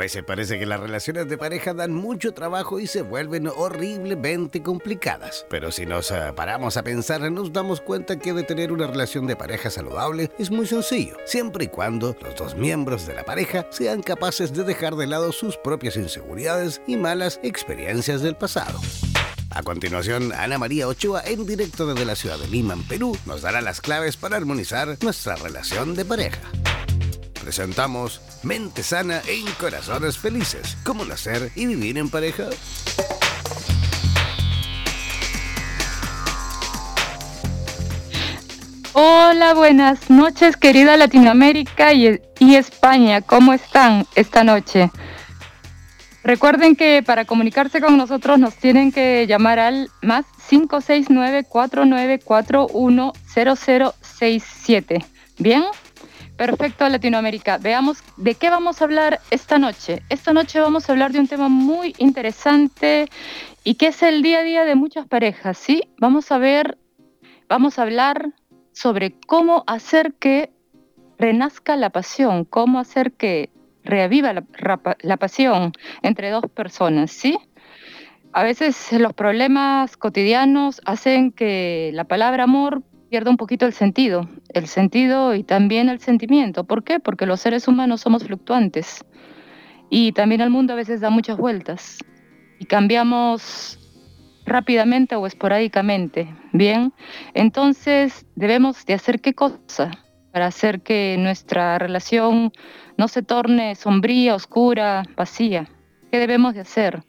veces parece que las relaciones de pareja dan mucho trabajo y se vuelven horriblemente complicadas. Pero si nos eh, paramos a pensar, nos damos cuenta que de tener una relación de pareja saludable es muy sencillo, siempre y cuando los dos miembros de la pareja sean capaces de dejar de lado sus propias inseguridades y malas experiencias del pasado. A continuación, Ana María Ochoa, en directo desde la ciudad de Lima, en Perú, nos dará las claves para armonizar nuestra relación de pareja. Presentamos Mente Sana en Corazones Felices. ¿Cómo nacer y vivir en pareja? Hola, buenas noches, querida Latinoamérica y, y España. ¿Cómo están esta noche? Recuerden que para comunicarse con nosotros nos tienen que llamar al más 569-4941-0067. ¿Bien? Perfecto, Latinoamérica. Veamos de qué vamos a hablar esta noche. Esta noche vamos a hablar de un tema muy interesante y que es el día a día de muchas parejas, ¿sí? Vamos a ver, vamos a hablar sobre cómo hacer que renazca la pasión, cómo hacer que reaviva la, pasión entre dos personas, ¿sí? A veces los problemas cotidianos hacen que la palabra amor pierda un poquito el sentido, el sentido y también el sentimiento. ¿Por qué? Porque los seres humanos somos fluctuantes y también el mundo a veces da muchas vueltas y cambiamos rápidamente o esporádicamente. Bien, entonces debemos de hacer qué cosa para hacer que nuestra relación no se torne sombría, oscura, vacía. ¿Qué debemos de hacer?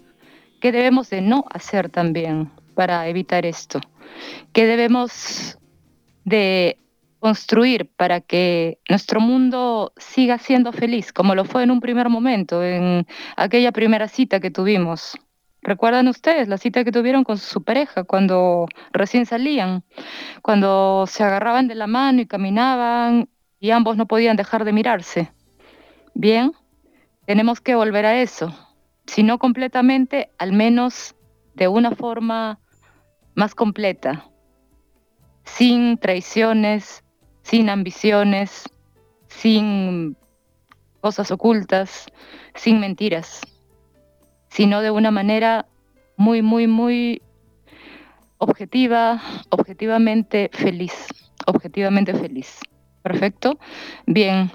¿Qué debemos de no hacer también para evitar esto? ¿Qué debemos de construir para que nuestro mundo siga siendo feliz, como lo fue en un primer momento, en aquella primera cita que tuvimos? ¿Recuerdan ustedes la cita que tuvieron con su pareja cuando recién salían? Cuando se agarraban de la mano y caminaban y ambos no podían dejar de mirarse. Bien, tenemos que volver a eso. Si no completamente, al menos de una forma más completa. Sin traiciones, sin ambiciones, sin cosas ocultas, sin mentiras, sino de una manera muy, muy, muy objetiva, objetivamente feliz, objetivamente feliz. Perfecto. Bien,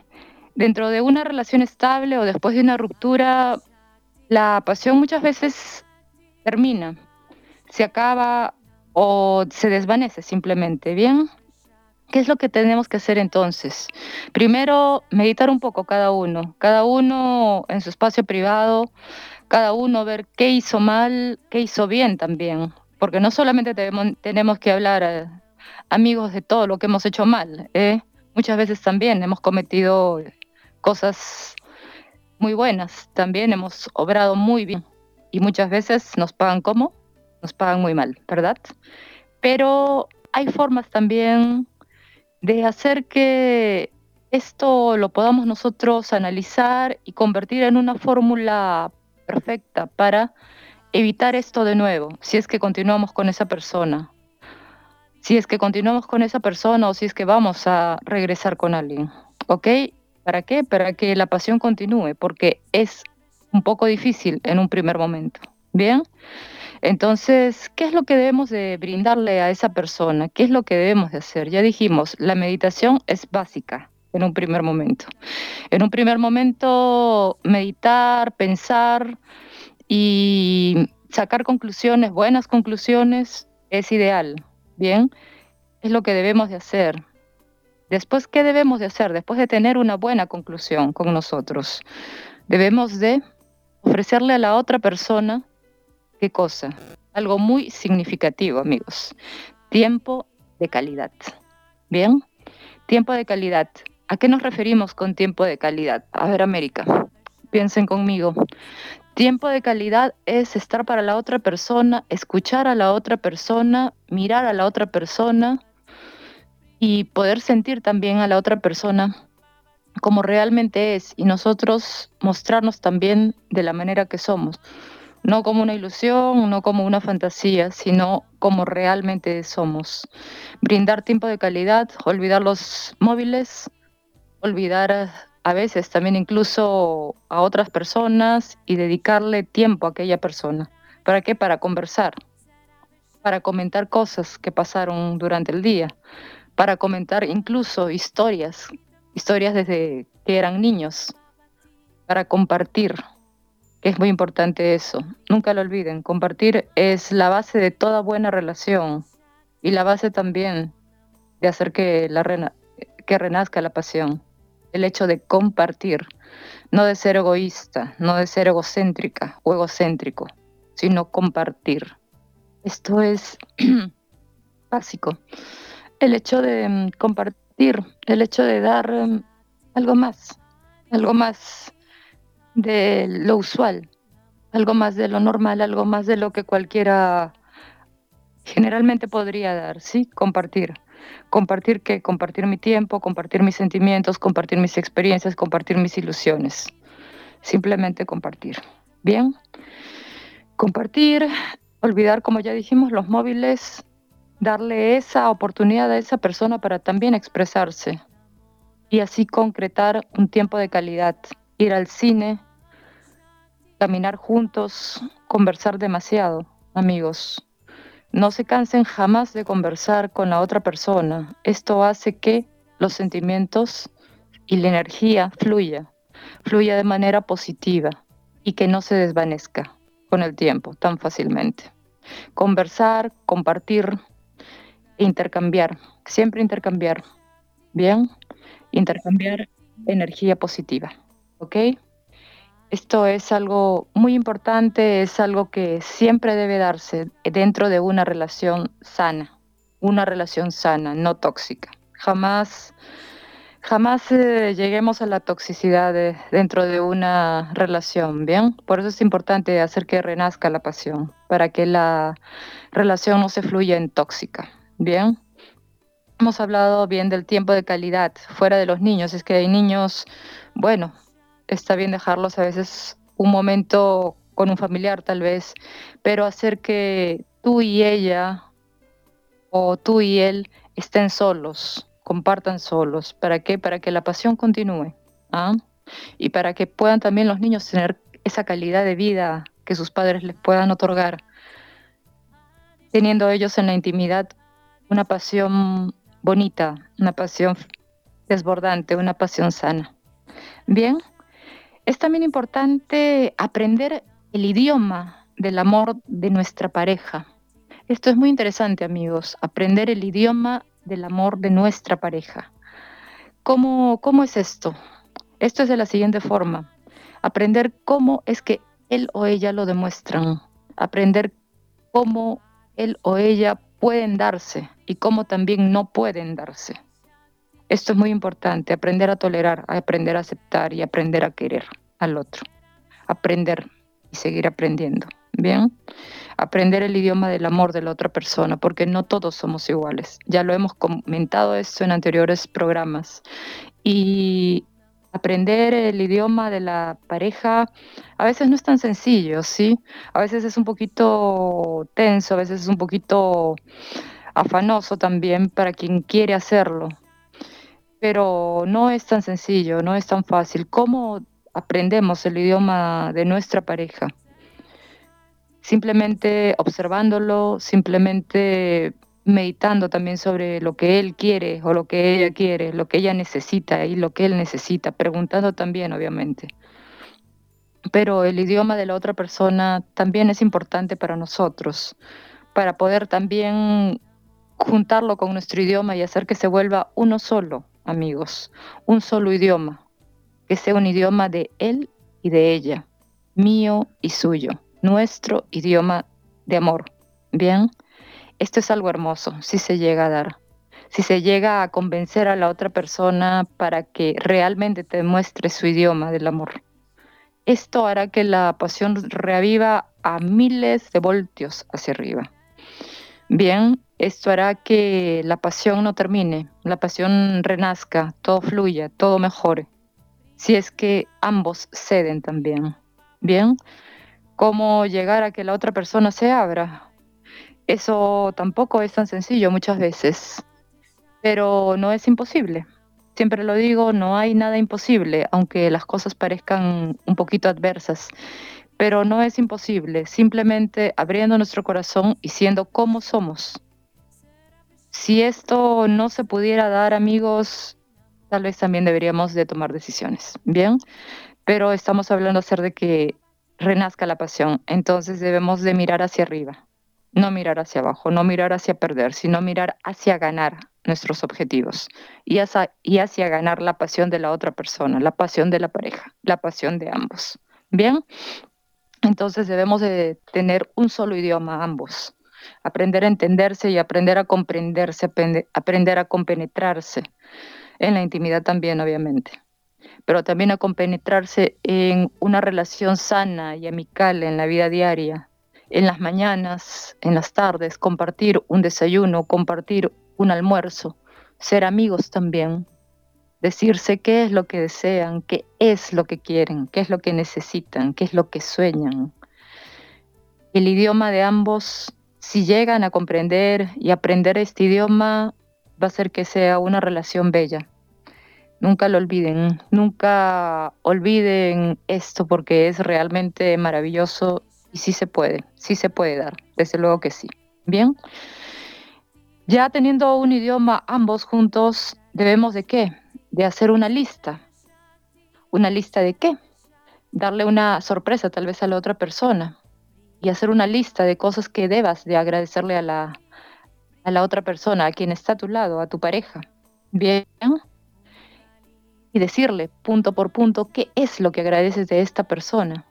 dentro de una relación estable o después de una ruptura, la pasión muchas veces termina, se acaba o se desvanece simplemente, ¿bien? ¿Qué es lo que tenemos que hacer entonces? Primero, meditar un poco cada uno, cada uno en su espacio privado, cada uno ver qué hizo mal, qué hizo bien también, porque no solamente tenemos, que hablar, amigos, de todo lo que hemos hecho mal, ¿eh? muchas veces también hemos cometido cosas muy buenas, también hemos obrado muy bien y muchas veces nos pagan como, nos pagan muy mal, ¿verdad? Pero hay formas también de hacer que esto lo podamos nosotros analizar y convertir en una fórmula perfecta para evitar esto de nuevo, si es que continuamos con esa persona, si es que continuamos con esa persona o si es que vamos a regresar con alguien, ¿ok? ¿Para qué? Para que la pasión continúe, porque es un poco difícil en un primer momento. Bien, entonces, ¿qué es lo que debemos de brindarle a esa persona? ¿Qué es lo que debemos de hacer? Ya dijimos, la meditación es básica en un primer momento. En un primer momento, meditar, pensar y sacar conclusiones, buenas conclusiones, es ideal. Bien, es lo que debemos de hacer. Después, ¿qué debemos de hacer? Después de tener una buena conclusión con nosotros, debemos de ofrecerle a la otra persona, ¿qué cosa? Algo muy significativo, amigos. Tiempo de calidad. ¿Bien? Tiempo de calidad. ¿A qué nos referimos con tiempo de calidad? A ver, América, piensen conmigo. Tiempo de calidad es estar para la otra persona, escuchar a la otra persona, mirar a la otra persona, y poder sentir también a la otra persona como realmente es y nosotros mostrarnos también de la manera que somos, no como una ilusión, no como una fantasía, sino como realmente somos. Brindar tiempo de calidad, olvidar los móviles, olvidar a veces también incluso a otras personas y dedicarle tiempo a aquella persona. ¿Para qué? Para conversar, para comentar cosas que pasaron durante el día, para comentar incluso historias, historias desde que eran niños, para compartir, es muy importante eso. Nunca lo olviden, compartir es la base de toda buena relación y la base también de hacer que, la que renazca la pasión. El hecho de compartir, no de ser egoísta, no de ser egocéntrica o egocéntrico, sino compartir. Esto es básico. El hecho de mm, compartir, el hecho de dar mm, algo más, algo más de lo usual, algo más de lo normal, algo más de lo que cualquiera generalmente podría dar, ¿sí? Compartir. Compartir qué? Compartir mi tiempo, compartir mis sentimientos, compartir mis experiencias, compartir mis ilusiones. Simplemente compartir. Bien. Compartir, olvidar, como ya dijimos, los móviles, darle esa oportunidad a esa persona para también expresarse y así concretar un tiempo de calidad. Ir al cine, caminar juntos, conversar demasiado, amigos. No se cansen jamás de conversar con la otra persona. Esto hace que los sentimientos y la energía fluya, fluya de manera positiva y que no se desvanezca con el tiempo tan fácilmente. Conversar, compartir, intercambiar, siempre intercambiar. Bien, intercambiar energía positiva. ¿Ok? Esto es algo muy importante, es algo que siempre debe darse dentro de una relación sana, una relación sana, no tóxica. Jamás, jamás eh, lleguemos a la toxicidad dentro de una relación, ¿bien? Por eso es importante hacer que renazca la pasión, para que la relación no se fluya en tóxica, ¿bien? Hemos hablado bien del tiempo de calidad fuera de los niños, es que hay niños, bueno, está bien dejarlos a veces un momento con un familiar tal vez, pero hacer que tú y ella o tú y él estén solos, compartan solos. ¿Para qué? Para que la pasión continúe. ¿ah? Y para que puedan también los niños tener esa calidad de vida que sus padres les puedan otorgar, teniendo ellos en la intimidad una pasión bonita, una pasión desbordante, una pasión sana. Bien, es también importante aprender el idioma del amor de nuestra pareja. Esto es muy interesante, amigos, aprender el idioma del amor de nuestra pareja. ¿Cómo, cómo es esto? Esto es de la siguiente forma. Aprender cómo es que él o ella lo demuestran. Aprender cómo él o ella pueden darse y cómo también no pueden darse. Esto es muy importante, aprender a tolerar, aprender a aceptar y aprender a querer al otro. Aprender y seguir aprendiendo. Bien, aprender el idioma del amor de la otra persona, porque no todos somos iguales. Ya lo hemos comentado esto en anteriores programas. Y aprender el idioma de la pareja a veces no es tan sencillo, ¿sí? A veces es un poquito tenso, a veces es un poquito afanoso también para quien quiere hacerlo pero no es tan sencillo, no es tan fácil. ¿Cómo aprendemos el idioma de nuestra pareja? Simplemente observándolo, simplemente meditando también sobre lo que él quiere o lo que ella quiere, lo que ella necesita y lo que él necesita, preguntando también, obviamente. Pero el idioma de la otra persona también es importante para nosotros, para poder también juntarlo con nuestro idioma y hacer que se vuelva uno solo, amigos, un solo idioma, que sea un idioma de él y de ella, mío y suyo, nuestro idioma de amor. Bien, esto es algo hermoso si se llega a dar, si se llega a convencer a la otra persona para que realmente te muestre su idioma del amor. Esto hará que la pasión reaviva a miles de voltios hacia arriba. Bien, esto hará que la pasión no termine, la pasión renazca, todo fluya, todo mejore, si es que ambos ceden también. Bien, ¿cómo llegar a que la otra persona se abra? Eso tampoco es tan sencillo muchas veces, pero no es imposible. siempre lo digo, no hay nada imposible, aunque las cosas parezcan un poquito adversas, pero no es imposible, simplemente abriendo nuestro corazón y siendo como somos. Si esto no se pudiera dar, amigos, tal vez también deberíamos de tomar decisiones, ¿bien? Pero estamos hablando hacer de que renazca la pasión, entonces debemos de mirar hacia arriba, no mirar hacia abajo, no mirar hacia perder, sino mirar hacia ganar nuestros objetivos y hacia, y hacia ganar la pasión de la otra persona, la pasión de la pareja, la pasión de ambos. Bien, entonces debemos de tener un solo idioma ambos, aprender a entenderse y aprender a comprenderse, aprender a compenetrarse en la intimidad también, obviamente, pero también a compenetrarse en una relación sana y amical en la vida diaria, en las mañanas, en las tardes, compartir un desayuno, compartir un almuerzo, ser amigos también, decirse qué es lo que desean, qué es lo que quieren, qué es lo que necesitan, qué es lo que sueñan. El idioma de ambos, si llegan a comprender y aprender este idioma, va a ser que sea una relación bella. Nunca lo olviden, nunca olviden esto porque es realmente maravilloso y sí se puede, sí se puede dar, desde luego que sí. Bien, ya teniendo un idioma ambos juntos, debemos de qué? De hacer una lista. ¿Una lista de qué? Darle una sorpresa tal vez a la otra persona y hacer una lista de cosas que debas de agradecerle a la, a la otra persona, a quien está a tu lado, a tu pareja. Bien. Y decirle punto por punto qué es lo que agradeces de esta persona.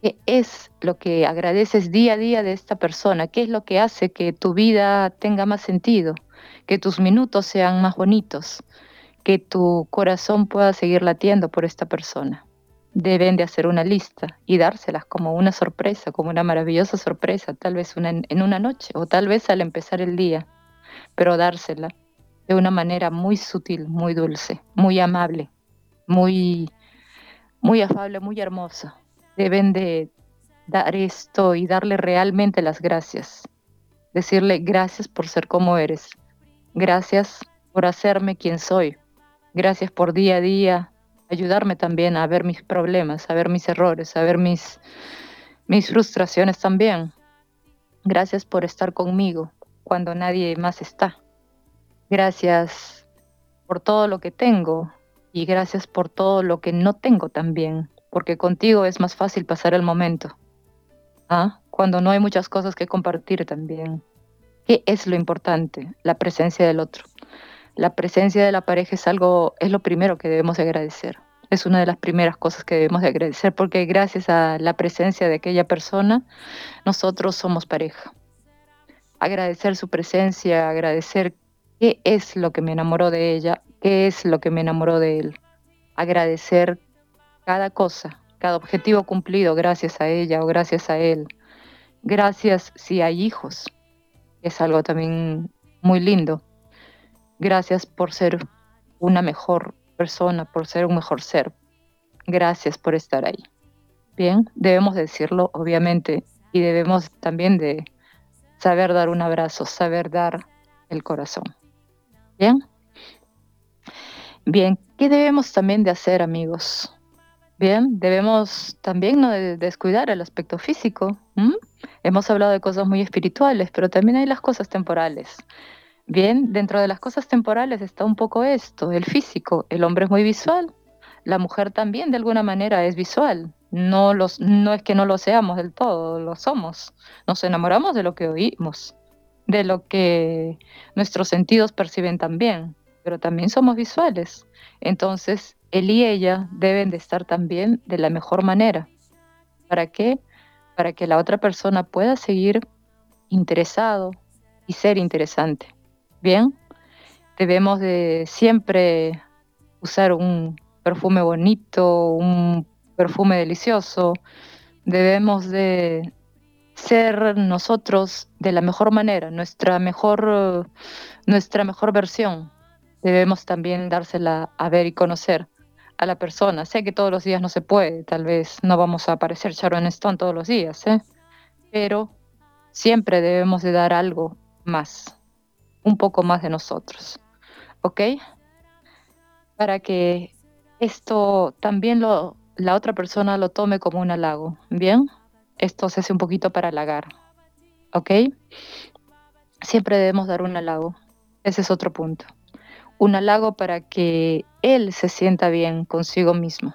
¿Qué es lo que agradeces día a día de esta persona? ¿Qué es lo que hace que tu vida tenga más sentido? Que tus minutos sean más bonitos, que tu corazón pueda seguir latiendo por esta persona. Deben de hacer una lista y dárselas como una sorpresa, como una maravillosa sorpresa, tal vez en una noche o tal vez al empezar el día pero dársela de una manera muy sutil, muy dulce, muy amable, muy, muy afable, muy hermosa. Deben de dar esto y darle realmente las gracias. Decirle gracias por ser como eres. Gracias por hacerme quien soy. Gracias por día a día ayudarme también a ver mis problemas, a ver mis errores, a ver mis, mis frustraciones también. Gracias por estar conmigo, cuando nadie más está. Gracias por todo lo que tengo y gracias por todo lo que no tengo también, porque contigo es más fácil pasar el momento. ¿Ah? Cuando no hay muchas cosas que compartir también. ¿Qué es lo importante? La presencia del otro. La presencia de la pareja es algo, es lo primero que debemos agradecer. Es una de las primeras cosas que debemos agradecer porque gracias a la presencia de aquella persona, nosotros somos pareja agradecer su presencia, agradecer qué es lo que me enamoró de ella, qué es lo que me enamoró de él. Agradecer cada cosa, cada objetivo cumplido gracias a ella o gracias a él. Gracias si hay hijos, es algo también muy lindo. Gracias por ser una mejor persona, por ser un mejor ser. Gracias por estar ahí. Bien, debemos decirlo, obviamente, y debemos también de saber dar un abrazo, saber dar el corazón. Bien. Bien, ¿qué debemos también de hacer, amigos? Bien, debemos también no descuidar el aspecto físico. Hemos hablado de cosas muy espirituales, pero también hay las cosas temporales. Bien, dentro de las cosas temporales está un poco esto, el físico. El hombre es muy visual, la mujer también de alguna manera es visual no, los, no es que no lo seamos del todo, lo somos. Nos enamoramos de lo que oímos, de lo que nuestros sentidos perciben también, pero también somos visuales. Entonces, él y ella deben de estar también de la mejor manera. ¿Para qué? Para que la otra persona pueda seguir interesado y ser interesante. Bien, debemos de siempre usar un perfume bonito, un perfume delicioso, debemos de ser nosotros de la mejor manera, nuestra mejor, nuestra mejor versión. Debemos también dársela a ver y conocer a la persona. Sé que todos los días no se puede, tal vez no vamos a aparecer Sharon Stone todos los días, ¿eh? pero siempre debemos de dar algo más, un poco más de nosotros. ¿Ok? para que esto también lo, la otra persona lo tome como un halago. Bien, esto se hace un poquito para halagar. ¿Ok? Siempre debemos dar un halago. Ese es otro punto. Un halago para que él se sienta bien consigo mismo.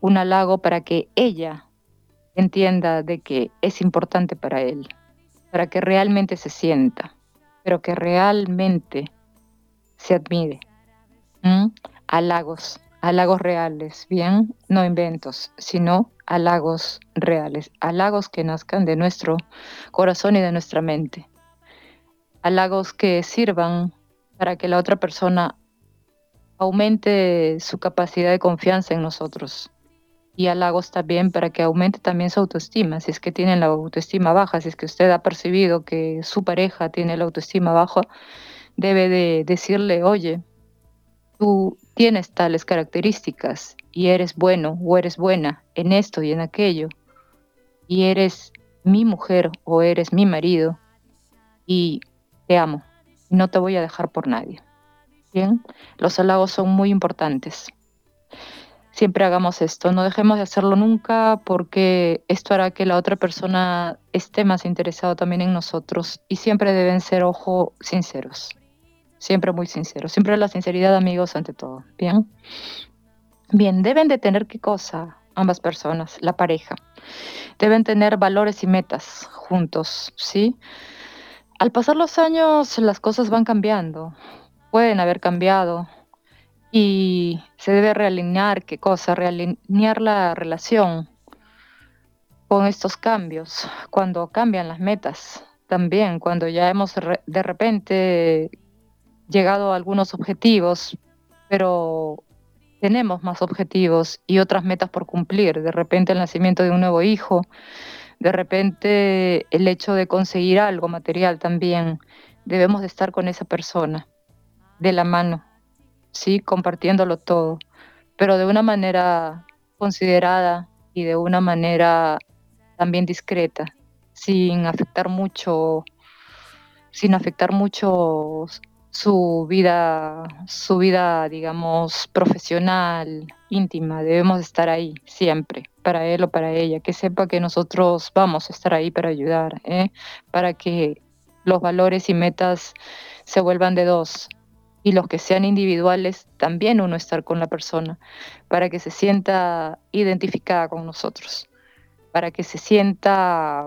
Un halago para que ella entienda de que es importante para él, para que realmente se sienta, pero que realmente se admire. Halagos, halagos reales, bien, no inventos, sino halagos reales, halagos que nazcan de nuestro corazón y de nuestra mente, halagos que sirvan para que la otra persona aumente su capacidad de confianza en nosotros y halagos también para que aumente también su autoestima, si es que tienen la autoestima baja, si es que usted ha percibido que su pareja tiene la autoestima baja, debe de decirle, oye, tú tienes tales características y eres bueno o eres buena en esto y en aquello, y eres mi mujer o eres mi marido, y te amo, no te voy a dejar por nadie. Bien, los halagos son muy importantes. Siempre hagamos esto, no dejemos de hacerlo nunca porque esto hará que la otra persona esté más interesado también en nosotros y siempre deben ser, ojo, sinceros siempre muy sincero, siempre la sinceridad, amigos, ante todo. Bien. Bien, deben de tener qué cosa ambas personas, la pareja. Deben tener valores y metas juntos, ¿sí? Al pasar los años, las cosas van cambiando, pueden haber cambiado y se debe realinear qué cosa, realinear la relación con estos cambios, cuando cambian las metas, también cuando ya hemos de repente llegado a algunos objetivos, pero tenemos más objetivos y otras metas por cumplir. De repente el nacimiento de un nuevo hijo, de repente el hecho de conseguir algo material también. Debemos de estar con esa persona, de la mano, sí, compartiéndolo todo, pero de una manera considerada y de una manera también discreta, sin afectar mucho, sin afectar mucho su vida, su vida, digamos, profesional, íntima. Debemos estar ahí siempre, para él o para ella, que sepa que nosotros vamos a estar ahí para ayudar, ¿eh? para que los valores y metas se vuelvan de dos y los que sean individuales, también uno estar con la persona, para que se sienta identificada con nosotros, para que se sienta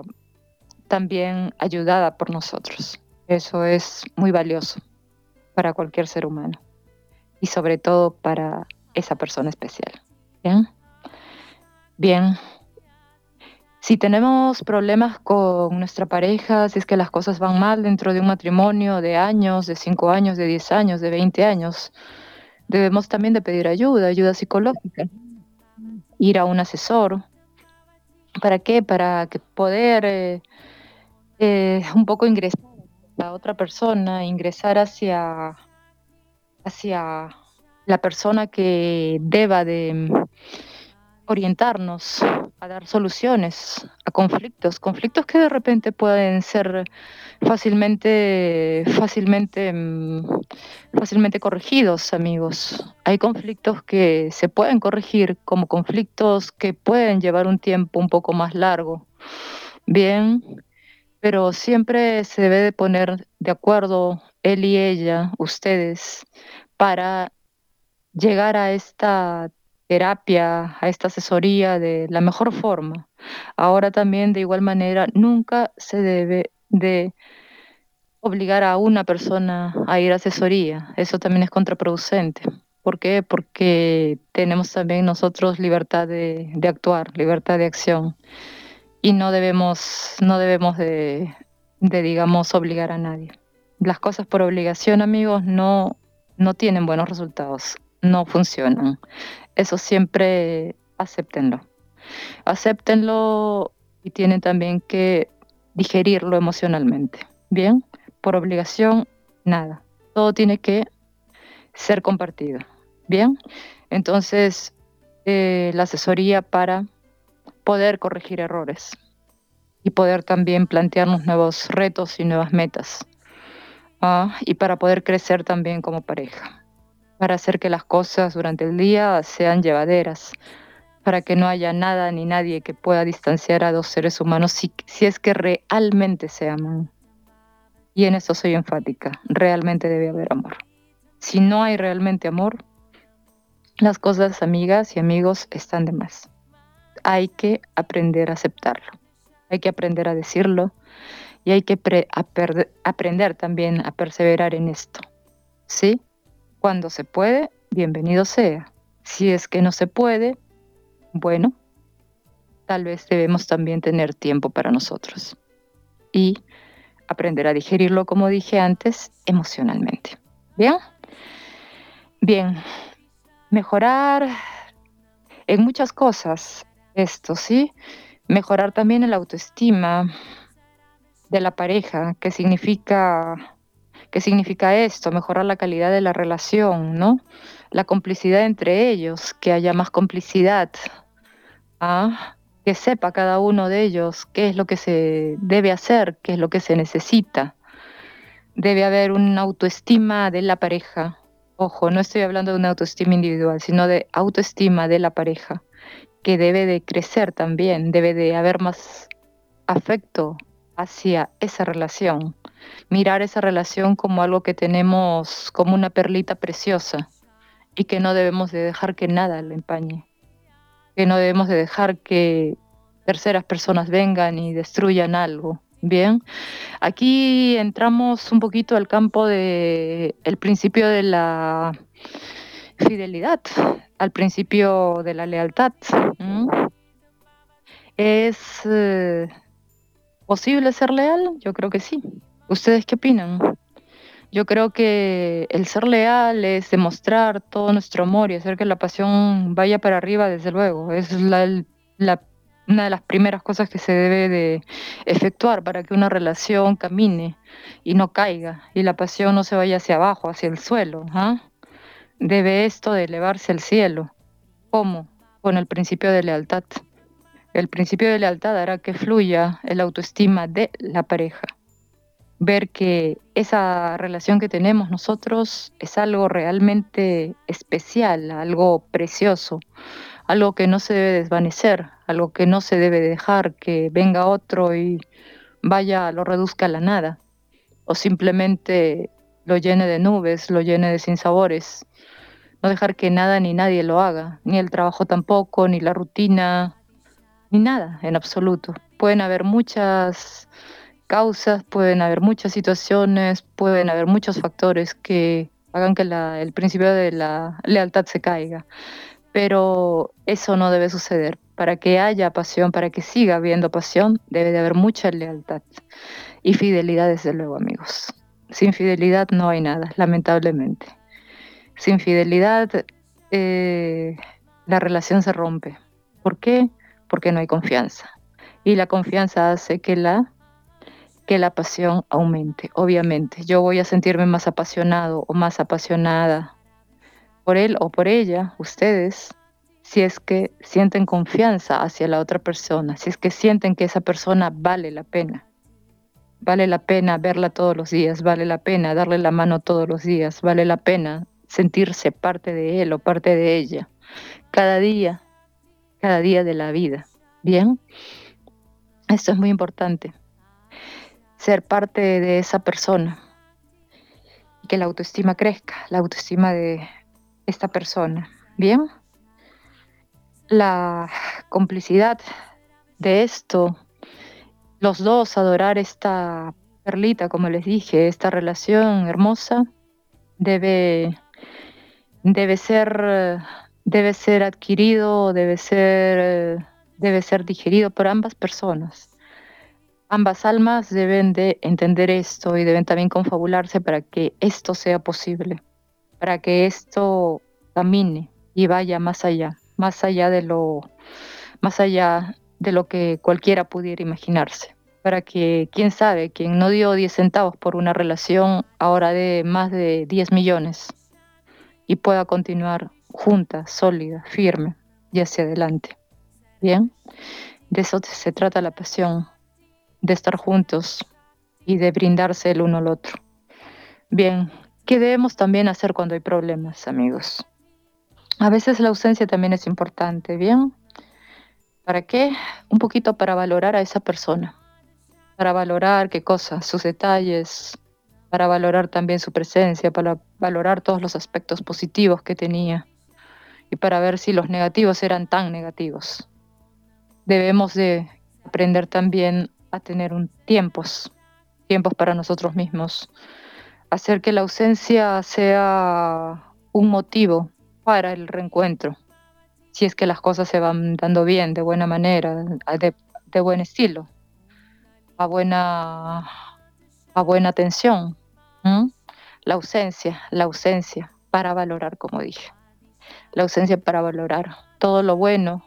también ayudada por nosotros. Eso es muy valioso para cualquier ser humano y sobre todo para esa persona especial. Bien. Bien. Si tenemos problemas con nuestra pareja, si es que las cosas van mal dentro de un matrimonio de años, de 5 años, de 10 años, de 20 años, debemos también de pedir ayuda, ayuda psicológica, ir a un asesor. ¿Para qué? Para que poder eh, eh, un poco ingresar la otra persona, ingresar hacia, hacia la persona que deba de orientarnos a dar soluciones a conflictos, conflictos que de repente pueden ser fácilmente, fácilmente, mm, fácilmente corregidos, amigos. Hay conflictos que se pueden corregir como conflictos que pueden llevar un tiempo un poco más largo. Bien, pero siempre se debe de poner de acuerdo él y ella, ustedes, para llegar a esta terapia, a esta asesoría de la mejor forma. Ahora también de igual manera, nunca se debe de obligar a una persona a ir a asesoría. Eso también es contraproducente. ¿Por qué? Porque tenemos también nosotros libertad de, de actuar, libertad de acción y no debemos, no debemos de, digamos, obligar a nadie. Las cosas por obligación, amigos, no, no tienen buenos resultados, no funcionan. Eso siempre acéptenlo. Acéptenlo y tienen también que digerirlo emocionalmente. Bien, por obligación, nada. Todo tiene que ser compartido. Bien, entonces eh, la asesoría para poder corregir errores y poder también plantearnos nuevos retos y nuevas metas. Ah, y para poder crecer también como pareja. Para hacer que las cosas durante el día sean llevaderas, para que no haya nada ni nadie que pueda distanciar a dos seres humanos si, si es que realmente se aman. Y en eso soy enfática, realmente debe haber amor. Si no hay realmente amor, las cosas amigas y amigos están de más. Hay que aprender a aceptarlo, hay que aprender a decirlo y hay que aprender también a perseverar en esto. ¿Sí? Cuando se puede, bienvenido sea. Si es que no se puede, bueno, tal vez debemos también tener tiempo para nosotros y aprender a digerirlo, como dije antes, emocionalmente. ¿Bien? Bien, mejorar en muchas cosas esto, ¿sí? Mejorar también el autoestima de la pareja, que significa, qué significa esto, mejorar la calidad de la relación, ¿no? La complicidad entre ellos, que haya más complicidad, ¿ah? que sepa cada uno de ellos qué es lo que se debe hacer, qué es lo que se necesita. Debe haber una autoestima de la pareja, Ojo, no estoy hablando de una autoestima individual, sino de autoestima de la pareja, que debe de crecer también, debe de haber más afecto hacia esa relación, mirar esa relación como algo que tenemos como una perlita preciosa y que no debemos de dejar que nada la empañe, que no debemos de dejar que terceras personas vengan y destruyan algo, Bien, aquí entramos un poquito al campo del el principio de la fidelidad, al principio de la lealtad. ¿Es eh, posible ser leal? Yo creo que sí. ¿Ustedes qué opinan? Yo creo que el ser leal es demostrar todo nuestro amor y hacer que la pasión vaya para arriba, desde luego. Es la, una de las primeras cosas que se debe de efectuar para que una relación camine y no caiga y la pasión no se vaya hacia abajo, hacia el suelo. ¿ah? Debe esto de elevarse al cielo. ¿Cómo? Con el principio de lealtad. El principio de lealtad hará que fluya el autoestima de la pareja. Ver que esa relación que tenemos nosotros es algo realmente especial, algo precioso, algo que no se debe desvanecer, algo que no se debe dejar que venga otro y vaya, lo reduzca a la nada, o simplemente lo llene de nubes, lo llene de sinsabores. No dejar que nada ni nadie lo haga, ni el trabajo tampoco, ni la rutina, ni nada en absoluto. Pueden haber muchas causas, pueden haber muchas situaciones, pueden haber muchos factores que hagan que el principio de la lealtad se caiga pero eso no debe suceder. Para que haya pasión, para que siga habiendo pasión, debe de haber mucha lealtad y fidelidad, desde luego, amigos. Sin fidelidad no hay nada, lamentablemente. Sin fidelidad eh, la relación se rompe. ¿Por qué? Porque no hay confianza. Y la confianza hace que la, que la pasión aumente, obviamente. Yo voy a sentirme más apasionado o más apasionada por él o por ella, ustedes, si es que sienten confianza hacia la otra persona, si es que sienten que esa persona vale la pena. Vale la pena verla todos los días, vale la pena darle la mano todos los días, vale la pena sentirse parte de él o parte de ella, cada día, cada día de la vida. Bien, esto es muy importante, ser parte de esa persona, que la autoestima crezca, la autoestima de, esta persona. Bien, la complicidad de esto, los dos adorar esta perlita, como les dije, esta relación hermosa, debe, debe ser debe ser adquirido, debe ser, debe ser digerido por ambas personas. Ambas almas deben de entender esto y deben también confabularse para que esto sea posible para que esto camine y vaya más allá, más allá de lo, más allá de lo que cualquiera pudiera imaginarse. Para que, quién sabe, quien no dio 10 centavos por una relación, ahora de más de 10 millones y pueda continuar junta, sólida, firme y hacia adelante. Bien, de eso se trata la pasión, de estar juntos y de brindarse el uno al otro. Bien, ¿Qué debemos también hacer cuando hay problemas, amigos? A veces la ausencia también es importante, ¿bien? ¿Para qué? Un poquito para valorar a esa persona, para valorar qué cosas, sus detalles, para valorar también su presencia, para valorar todos los aspectos positivos que tenía y para ver si los negativos eran tan negativos. Debemos de aprender también a tener un tiempos, tiempos para nosotros mismos, hacer que la ausencia sea un motivo para el reencuentro, si es que las cosas se van dando bien, de buena manera, de, buen estilo, a buena, a buena atención. La ausencia, la ausencia para valorar, como dije. La ausencia para valorar todo lo bueno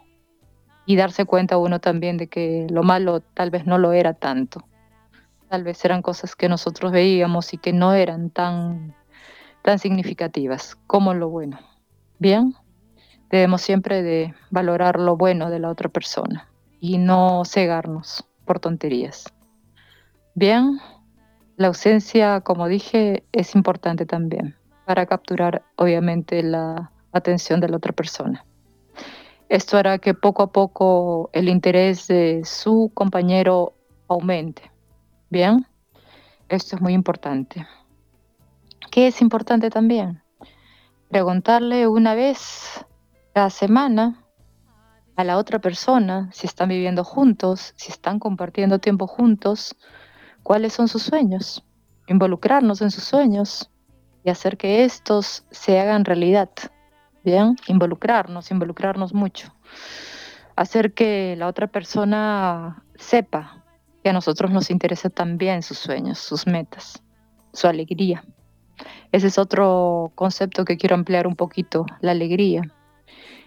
y darse cuenta uno también de que lo malo tal vez no lo era tanto. Tal vez eran cosas que nosotros veíamos y que no eran tan, tan significativas como lo bueno. Bien, debemos siempre de valorar lo bueno de la otra persona y no cegarnos por tonterías. Bien, la ausencia, como dije, es importante también para capturar obviamente la atención de la otra persona. Esto hará que poco a poco el interés de su compañero aumente. Bien, esto es muy importante. ¿Qué es importante también? preguntarle una vez cada semana a la otra persona si están viviendo juntos, si están compartiendo tiempo juntos, cuáles son sus sueños, involucrarnos en sus sueños y hacer que estos se hagan realidad. Bien, involucrarnos, involucrarnos mucho. Hacer que la otra persona sepa que a nosotros nos interesa también sus sueños, sus metas, su alegría. Ese es otro concepto que quiero ampliar un poquito, la alegría.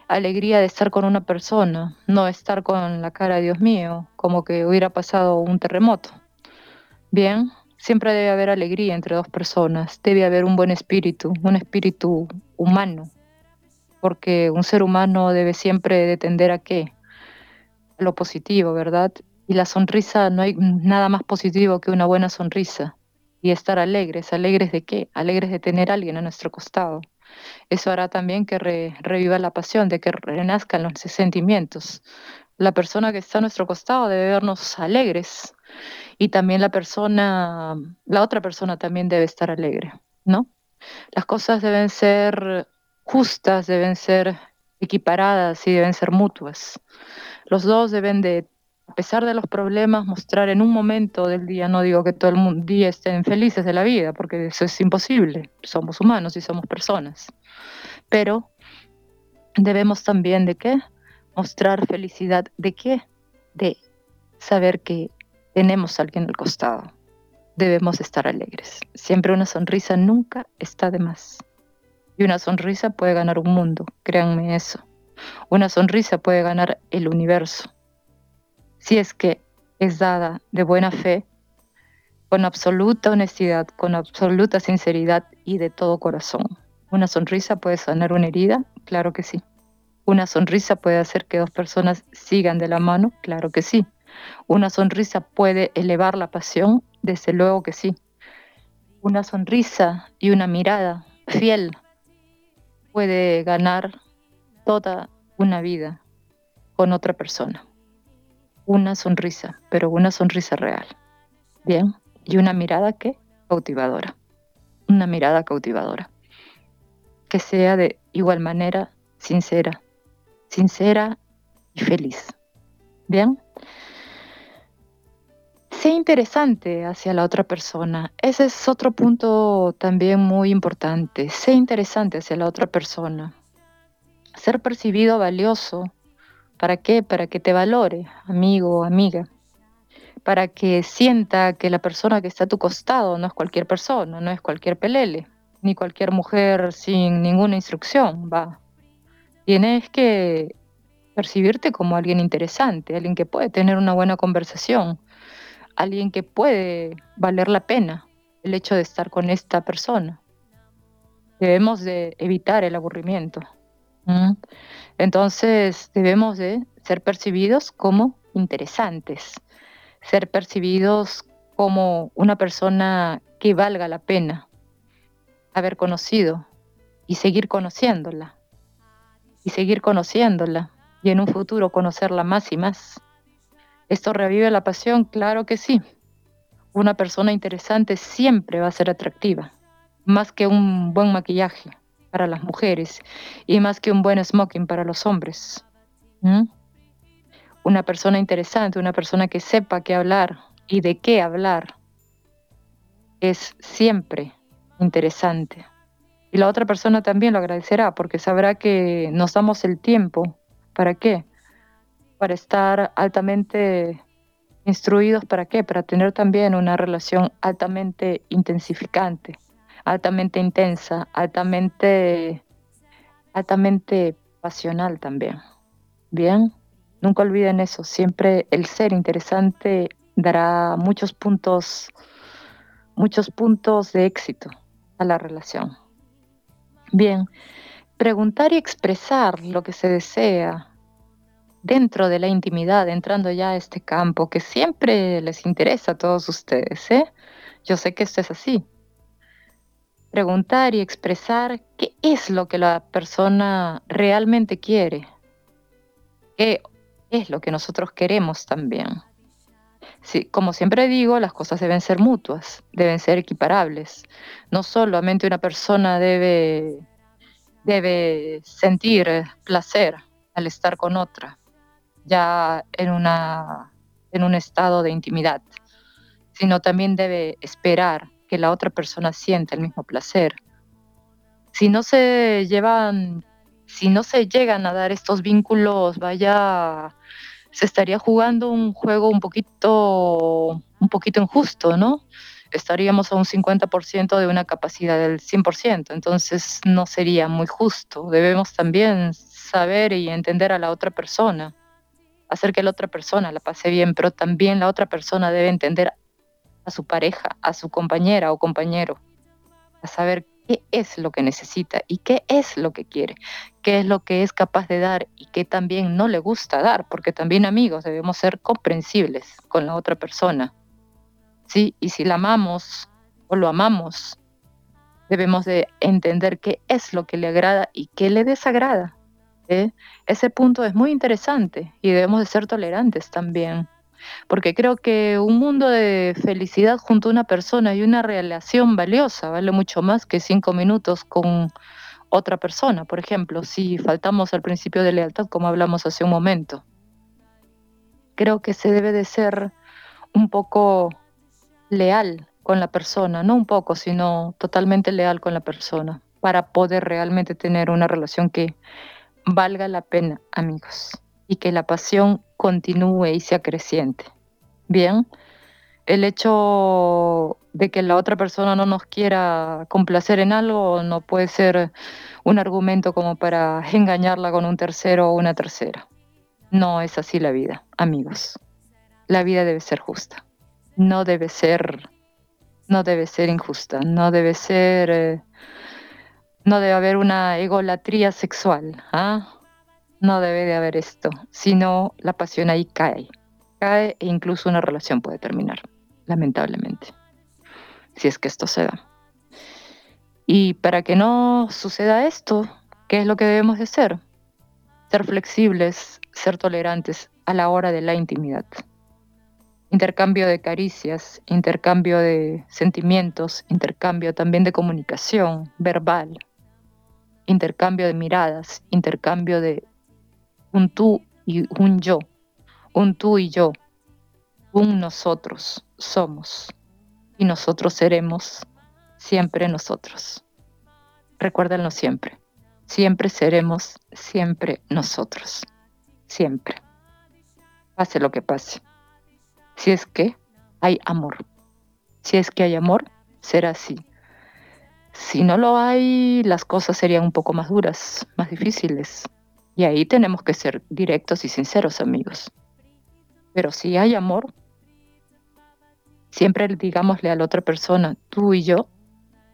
Alegría de estar con una persona, no estar con la cara Dios mío, como que hubiera pasado un terremoto. Bien, siempre debe haber alegría entre dos personas, debe haber un buen espíritu, un espíritu humano, porque un ser humano debe siempre tender a qué? A lo positivo, ¿verdad? Y la sonrisa, no hay nada más positivo que una buena sonrisa y estar alegres. ¿Alegres de qué? Alegres de tener a alguien a nuestro costado. Eso hará también que reviva la pasión, de que renazcan los sentimientos. La persona que está a nuestro costado debe vernos alegres y también la persona, la otra persona también debe estar alegre, ¿no? Las cosas deben ser justas, deben ser equiparadas y deben ser mutuas. Los dos deben de a pesar de los problemas, mostrar en un momento del día, no digo que todo el día estén felices de la vida, porque eso es imposible, somos humanos y somos personas, pero debemos también de qué? Mostrar felicidad, ¿de qué? De saber que tenemos a alguien al costado. Debemos estar alegres. Siempre una sonrisa nunca está de más. Y una sonrisa puede ganar un mundo, créanme eso. Una sonrisa puede ganar el universo si es que es dada de buena fe, con absoluta honestidad, con absoluta sinceridad y de todo corazón. ¿Una sonrisa puede sanar una herida? Claro que sí. ¿Una sonrisa puede hacer que dos personas sigan de la mano? Claro que sí. ¿Una sonrisa puede elevar la pasión? Desde luego que sí. Una sonrisa y una mirada fiel puede ganar toda una vida con otra persona una sonrisa, pero una sonrisa real. Bien, y una mirada que cautivadora. Una mirada cautivadora. Que sea de igual manera sincera, sincera y feliz. Bien. Sé interesante hacia la otra persona. Ese es otro punto también muy importante. Sé interesante hacia la otra persona. Ser percibido valioso ¿Para qué? Para que te valore, amigo o amiga. Para que sienta que la persona que está a tu costado no es cualquier persona, no es cualquier pelele, ni cualquier mujer sin ninguna instrucción, va. Tienes que percibirte como alguien interesante, alguien que puede tener una buena conversación, alguien que puede valer la pena el hecho de estar con esta persona. Debemos de evitar el aburrimiento. Entonces debemos de ser percibidos como interesantes, ser percibidos como una persona que valga la pena, haber conocido y seguir conociéndola. Y seguir conociéndola y en un futuro conocerla más y más. ¿Esto revive la pasión? Claro que sí. Una persona interesante siempre va a ser atractiva, más que un buen maquillaje para las mujeres y más que un buen smoking para los hombres. Una persona interesante, una persona que sepa qué hablar y de qué hablar, es siempre interesante. Y la otra persona también lo agradecerá porque sabrá que nos damos el tiempo. ¿Para qué? Para estar altamente instruidos. ¿Para qué? Para tener también una relación altamente intensificante, altamente intensa, altamente, altamente pasional también. Bien, nunca olviden eso. Siempre el ser interesante dará muchos puntos, muchos puntos de éxito a la relación. Bien, preguntar y expresar lo que se desea dentro de la intimidad, entrando ya a este campo que siempre les interesa a todos ustedes. ¿eh? Yo sé que esto es así. Preguntar y expresar qué es lo que la persona realmente quiere, qué es lo que nosotros queremos también. Sí, como siempre digo, las cosas deben ser mutuas, deben ser equiparables. No solamente una persona debe, debe sentir placer al estar con otra, ya en, una, en un estado de intimidad, sino también debe esperar que la otra persona sienta el mismo placer. Si no se llevan, si no se llegan a dar estos vínculos, vaya se estaría jugando un juego un poquito, un poquito injusto, ¿no? Estaríamos a un 50% de una capacidad del 100%, entonces no sería muy justo. Debemos también saber y entender a la otra persona, hacer que la otra persona la pase bien, pero también la otra persona debe entender a su pareja, a su compañera o compañero, a saber qué es lo que necesita y qué es lo que quiere, qué es lo que es capaz de dar y qué también no le gusta dar, porque también amigos debemos ser comprensibles con la otra persona. Sí, y si la amamos o lo amamos, debemos de entender qué es lo que le agrada y qué le desagrada. Ese punto es muy interesante y debemos de ser tolerantes también porque creo que un mundo de felicidad junto a una persona y una relación valiosa vale mucho más que cinco minutos con otra persona, por ejemplo, si faltamos al principio de lealtad como hablamos hace un momento. Creo que se debe de ser un poco leal con la persona, no un poco, sino totalmente leal con la persona, para poder realmente tener una relación que valga la pena, amigos, y que la pasión continúe y sea creciente. Bien, el hecho de que la otra persona no nos quiera complacer en algo no puede ser un argumento como para engañarla con un tercero o una tercera. No es así la vida, amigos. La vida debe ser justa. No debe ser, no debe ser injusta. No debe ser, eh, no debe haber una egolatría sexual. ¿ah? no debe de haber esto, sino la pasión ahí cae, cae e incluso una relación puede terminar, lamentablemente, si es que esto se da. Y para que no suceda esto, ¿qué es lo que debemos de hacer? Ser flexibles, ser tolerantes a la hora de la intimidad. Intercambio de caricias, intercambio de sentimientos, intercambio también de comunicación verbal, intercambio de miradas, intercambio de un tú y un yo, un tú y yo, un nosotros somos y nosotros seremos siempre nosotros. Recuérdenlo siempre, siempre seremos siempre nosotros, siempre, pase lo que pase. Si es que hay amor, si es que hay amor, será así. Si no lo hay, las cosas serían un poco más duras, más difíciles. Y ahí tenemos que ser directos y sinceros, amigos. Pero si hay amor, siempre digámosle a la otra persona, tú y yo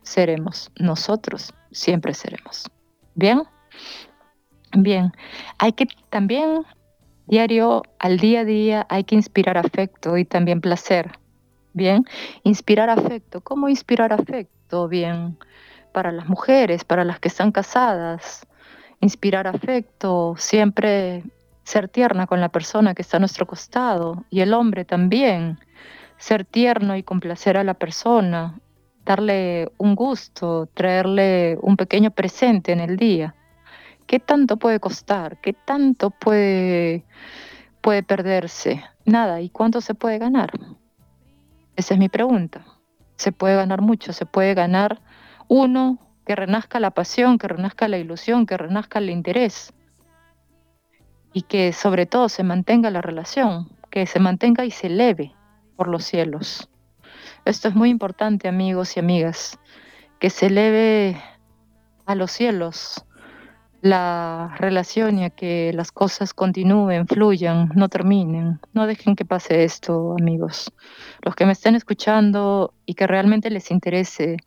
seremos, nosotros siempre seremos. ¿Bien? Bien, hay que también diario, al día a día, hay que inspirar afecto y también placer. Bien, inspirar afecto. ¿Cómo inspirar afecto? Bien, para las mujeres, para las que están casadas, inspirar afecto, siempre ser tierna con la persona que está a nuestro costado y el hombre también, ser tierno y complacer a la persona, darle un gusto, traerle un pequeño presente en el día. ¿Qué tanto puede costar? ¿Qué tanto puede, puede perderse? Nada. ¿Y cuánto se puede ganar? Esa es mi pregunta. Se puede ganar mucho, se puede ganar uno, que renazca la pasión, que renazca la ilusión, que renazca el interés y que sobre todo se mantenga la relación, que se mantenga y se eleve por los cielos. Esto es muy importante, amigos y amigas, que se eleve a los cielos la relación y a que las cosas continúen, fluyan, no terminen. No dejen que pase esto, amigos. Los que me estén escuchando y que realmente les interese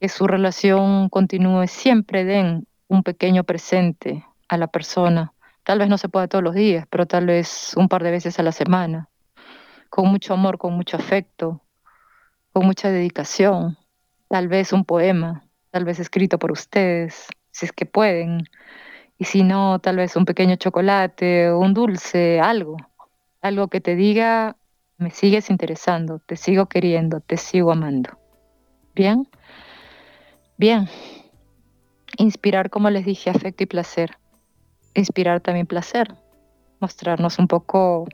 que su relación continúe, siempre den un pequeño presente a la persona. Tal vez no se pueda todos los días, pero tal vez un par de veces a la semana, con mucho amor, con mucho afecto, con mucha dedicación, tal vez un poema, tal vez escrito por ustedes, si es que pueden, y si no, tal vez un pequeño chocolate, un dulce, algo, algo que te diga, me sigues interesando, te sigo queriendo, te sigo amando. ¿Bien? Bien. Inspirar, como les dije, afecto y placer. Inspirar también placer. Mostrarnos un poco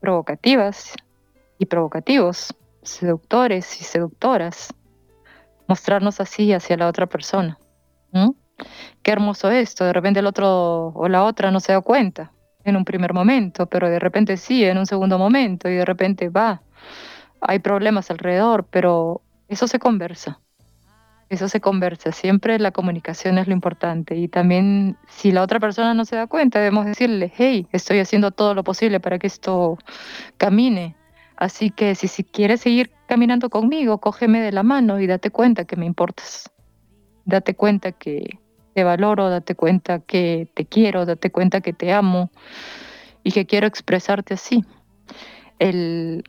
provocativas y provocativos seductores y seductoras, mostrarnos así hacia la otra persona. Qué hermoso esto, de repente el otro o la otra no se da cuenta en un primer momento, pero de repente sí, en un segundo momento, y de repente va, hay problemas alrededor, pero eso se conversa. Eso se conversa, siempre la comunicación es lo importante y también si la otra persona no se da cuenta debemos decirle, hey, estoy haciendo todo lo posible para que esto camine, Así que si, si quieres seguir caminando conmigo, cógeme de la mano y date cuenta que me importas. Date cuenta que te valoro, date cuenta que te quiero, date cuenta que te amo y que quiero expresarte así. El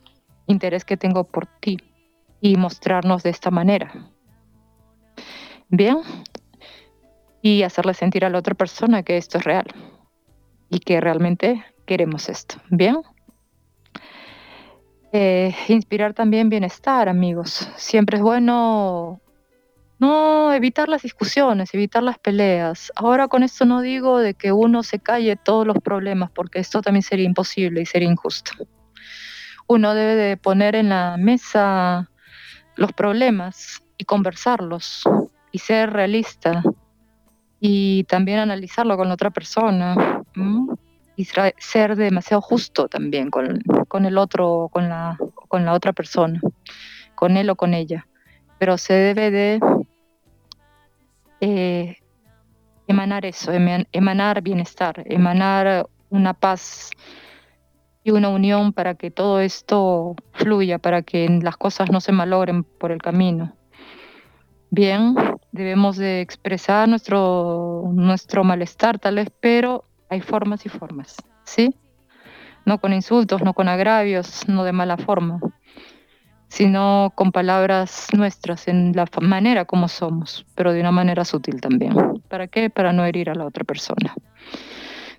interés que tengo por ti y mostrarnos de esta manera. Bien. Y hacerle sentir a la otra persona que esto es real y que realmente queremos esto. Bien. Eh, inspirar también bienestar, amigos. Siempre es bueno no evitar las discusiones, evitar las peleas. Ahora con esto no digo de que uno se calle todos los problemas, porque esto también sería imposible y sería injusto. Uno debe de poner en la mesa los problemas y conversarlos y ser realista y también analizarlo con la otra persona y ser demasiado justo también con, el otro, con la, con la otra persona, con él o con ella. Pero se debe de eh, emanar eso, emanar bienestar, emanar una paz y una unión para que todo esto fluya, para que las cosas no se malogren por el camino. Bien, debemos de expresar nuestro, nuestro malestar tal vez, pero hay formas y formas, ¿sí? No con insultos, no con agravios, no de mala forma, sino con palabras nuestras, en la manera como somos, pero de una manera sutil también. ¿Para qué? Para no herir a la otra persona.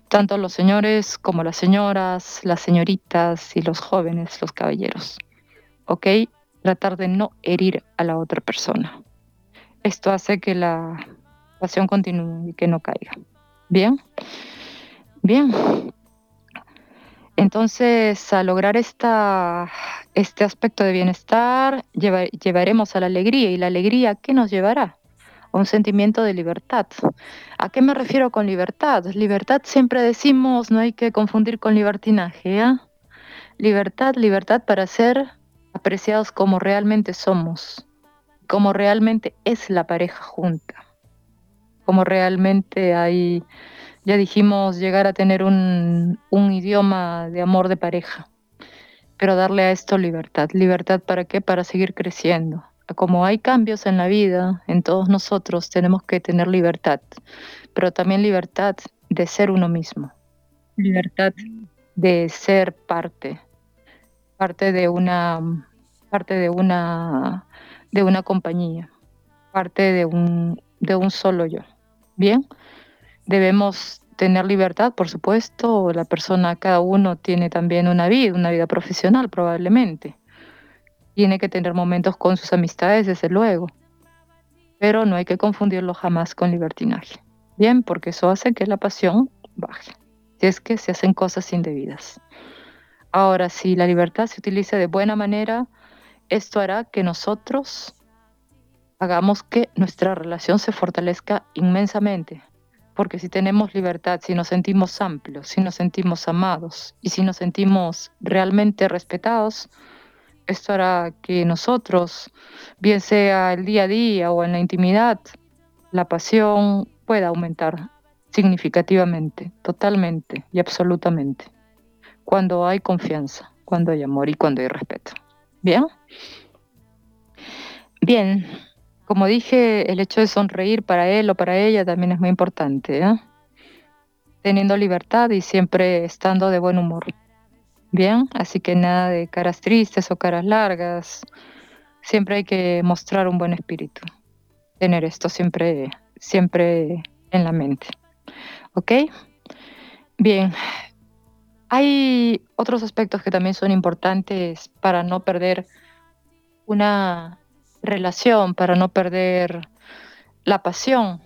Tanto los señores como las señoras, las señoritas y los jóvenes, los caballeros. ¿Ok? Tratar de no herir a la otra persona. Esto hace que la pasión continúe y que no caiga. ¿Bien? Bien. Entonces, a lograr este aspecto de bienestar, llevaremos a la alegría. ¿Y la alegría qué nos llevará? A un sentimiento de libertad. ¿A qué me refiero con libertad? Libertad siempre decimos, no hay que confundir con libertinaje. ¿eh? Libertad, libertad para ser apreciados como realmente somos, como realmente es la pareja junta, como realmente hay ya dijimos llegar a tener un, idioma de amor de pareja, pero darle a esto libertad. ¿Libertad para qué? Para seguir creciendo. Como hay cambios en la vida, en todos nosotros tenemos que tener libertad, pero también libertad de ser uno mismo, libertad de ser parte, parte de una, parte de una, de una compañía parte de un, de un solo yo. Bien, debemos tener libertad, por supuesto, la persona, cada uno tiene también una vida, una vida profesional probablemente. Tiene que tener momentos con sus amistades, desde luego, pero no hay que confundirlo jamás con libertinaje. Bien, porque eso hace que la pasión baje, si es que se hacen cosas indebidas. Ahora, si la libertad se utiliza de buena manera, esto hará que nosotros hagamos que nuestra relación se fortalezca inmensamente. Porque si tenemos libertad, si nos sentimos amplios, si nos sentimos amados y si nos sentimos realmente respetados, esto hará que nosotros, bien sea el día a día o en la intimidad, la pasión pueda aumentar significativamente, totalmente y absolutamente, cuando hay confianza, cuando hay amor y cuando hay respeto. ¿Bien? Bien, como dije, el hecho de sonreír para él o para ella también es muy importante, ¿eh? teniendo libertad y siempre estando de buen humor. Bien, así que nada de caras tristes o caras largas. Siempre hay que mostrar un buen espíritu. Tener esto siempre, siempre en la mente. ¿Ok? Bien. Hay otros aspectos que también son importantes para no perder una relación, para no perder la pasión.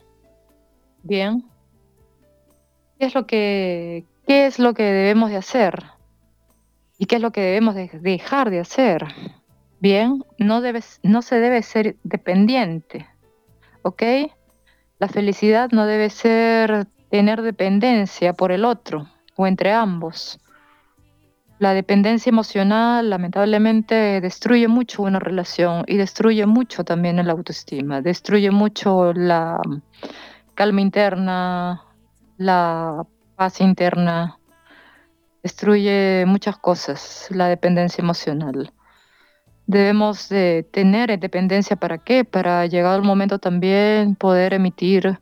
Bien. ¿Qué es lo que, qué es lo que debemos de hacer? ¿Y qué es lo que debemos de dejar de hacer? Bien, no, debes, no se debe ser dependiente, ¿ok? La felicidad no debe ser tener dependencia por el otro o entre ambos. La dependencia emocional lamentablemente destruye mucho una relación y destruye mucho también el autoestima, destruye mucho la calma interna, la paz interna, destruye muchas cosas, la dependencia emocional. Debemos de tener dependencia para qué? Para llegar al momento también poder emitir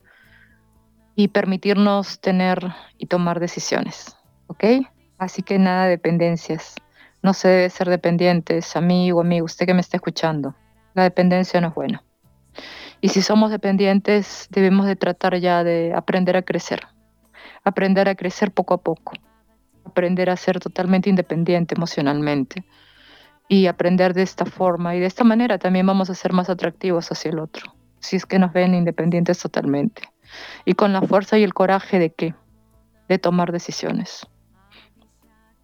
y permitirnos tener y tomar decisiones, ¿ok? Así que nada de dependencias. No se debe ser dependientes, amigo, amigo, usted que me está escuchando. La dependencia no es buena. Y si somos dependientes, debemos de tratar ya de aprender a crecer. Aprender a crecer poco a poco aprender a ser totalmente independiente emocionalmente y aprender de esta forma y de esta manera también vamos a ser más atractivos hacia el otro, si es que nos ven independientes totalmente y con la fuerza y el coraje de qué, de tomar decisiones.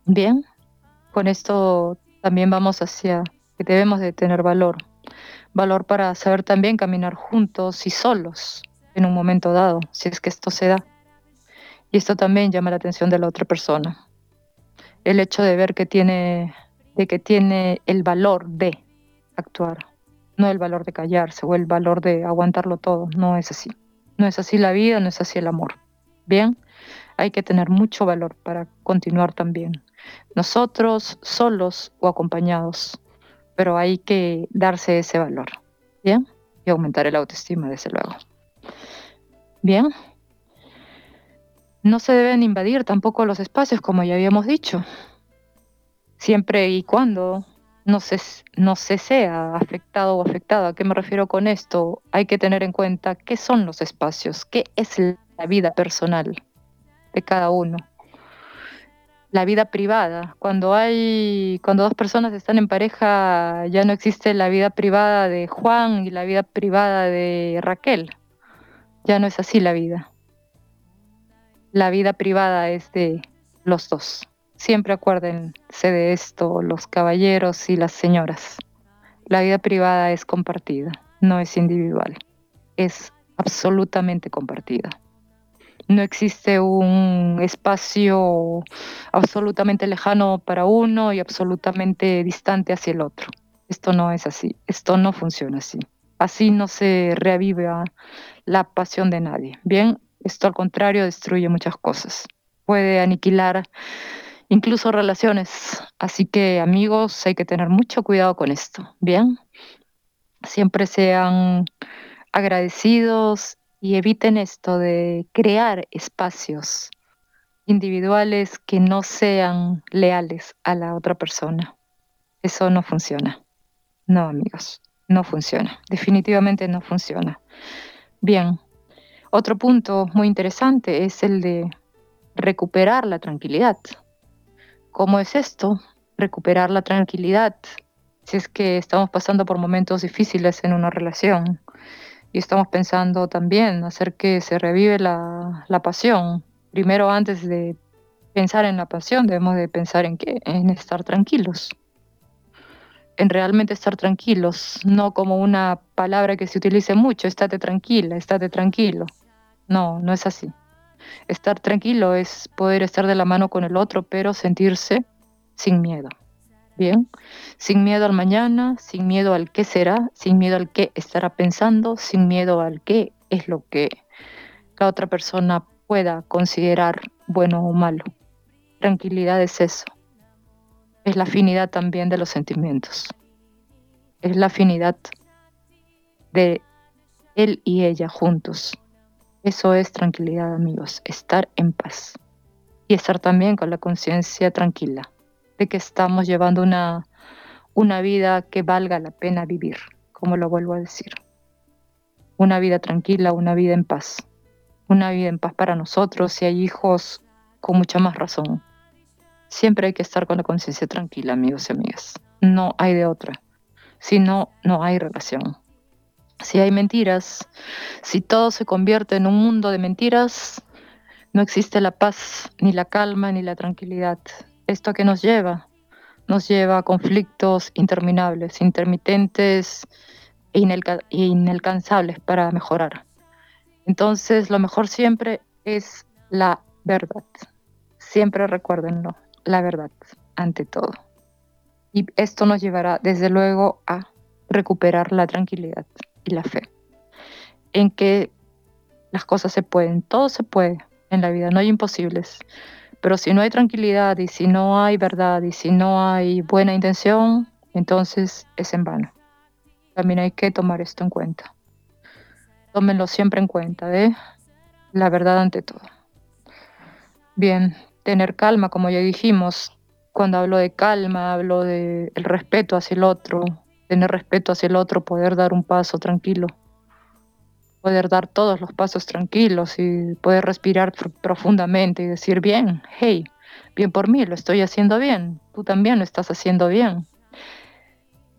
Bien, con esto también vamos hacia que debemos de tener valor, valor para saber también caminar juntos y solos en un momento dado, si es que esto se da. Y esto también llama la atención de la otra persona el hecho de ver que tiene, de que tiene el valor de actuar, no el valor de callarse o el valor de aguantarlo todo, no es así. No es así la vida, no es así el amor. Bien, hay que tener mucho valor para continuar también. Nosotros solos o acompañados, pero hay que darse ese valor. Bien, y aumentar el autoestima, desde luego. Bien. No se deben invadir tampoco los espacios, como ya habíamos dicho, siempre y cuando no se, no se sea afectado o afectada. ¿A qué me refiero con esto? Hay que tener en cuenta qué son los espacios, qué es la vida personal de cada uno. La vida privada. Cuando hay, cuando dos personas están en pareja, ya no existe la vida privada de Juan y la vida privada de Raquel. Ya no es así la vida la vida privada es de los dos. Siempre acuérdense de esto, los caballeros y las señoras. La vida privada es compartida, no es individual, es absolutamente compartida. No existe un espacio absolutamente lejano para uno y absolutamente distante hacia el otro. Esto no es así, esto no funciona así. Así no se reaviva la pasión de nadie. Bien, esto al contrario destruye muchas cosas. Puede aniquilar incluso relaciones. Así que amigos, hay que tener mucho cuidado con esto. Bien, siempre sean agradecidos y eviten esto de crear espacios individuales que no sean leales a la otra persona. Eso no funciona. No, amigos. no funciona, definitivamente no funciona. Bien, otro punto muy interesante es el de recuperar la tranquilidad. ¿Cómo es esto? Recuperar la tranquilidad si es que estamos pasando por momentos difíciles en una relación y estamos pensando también hacer que se revive la, la pasión. Primero, antes de pensar en la pasión, debemos de pensar en qué, en estar tranquilos en realmente estar tranquilos, no como una palabra que se utilice mucho, estate tranquila, estate tranquilo. No, no es así. Estar tranquilo es poder estar de la mano con el otro, pero sentirse sin miedo. Bien, sin miedo al mañana, sin miedo al qué será, sin miedo al qué estará pensando, sin miedo al qué es lo que la otra persona pueda considerar bueno o malo. Tranquilidad es eso, es la afinidad también de los sentimientos. Es la afinidad de él y ella juntos. Eso es tranquilidad, amigos, estar en paz. Y estar también con la conciencia tranquila de que estamos llevando una, una vida que valga la pena vivir, como lo vuelvo a decir. Una vida tranquila, una vida en paz. Una vida en paz para nosotros si hay hijos con mucha más razón Siempre hay que estar con la conciencia tranquila, amigos y amigas. No hay de otra. Si no, no hay relación. Si hay mentiras, si todo se convierte en un mundo de mentiras, no existe la paz, ni la calma, ni la tranquilidad. ¿Esto a qué nos lleva? Nos lleva a conflictos interminables, intermitentes e inalcanzables para mejorar. Entonces, lo mejor siempre es la verdad. Siempre recuérdenlo la verdad ante todo. Y esto nos llevará desde luego a recuperar la tranquilidad y la fe en que las cosas se pueden, todo se puede en la vida, no hay imposibles. Pero si no hay tranquilidad y si no hay verdad y si no hay buena intención, entonces es en vano. También hay que tomar esto en cuenta. Tómenlo siempre en cuenta, ¿eh? La verdad ante todo. Bien, tener calma, como ya dijimos. Cuando hablo de calma, hablo de el respeto hacia el otro, tener respeto hacia el otro, poder dar un paso tranquilo, poder dar todos los pasos tranquilos y poder respirar profundamente y decir, bien, hey, bien por mí, lo estoy haciendo bien, tú también lo estás haciendo bien.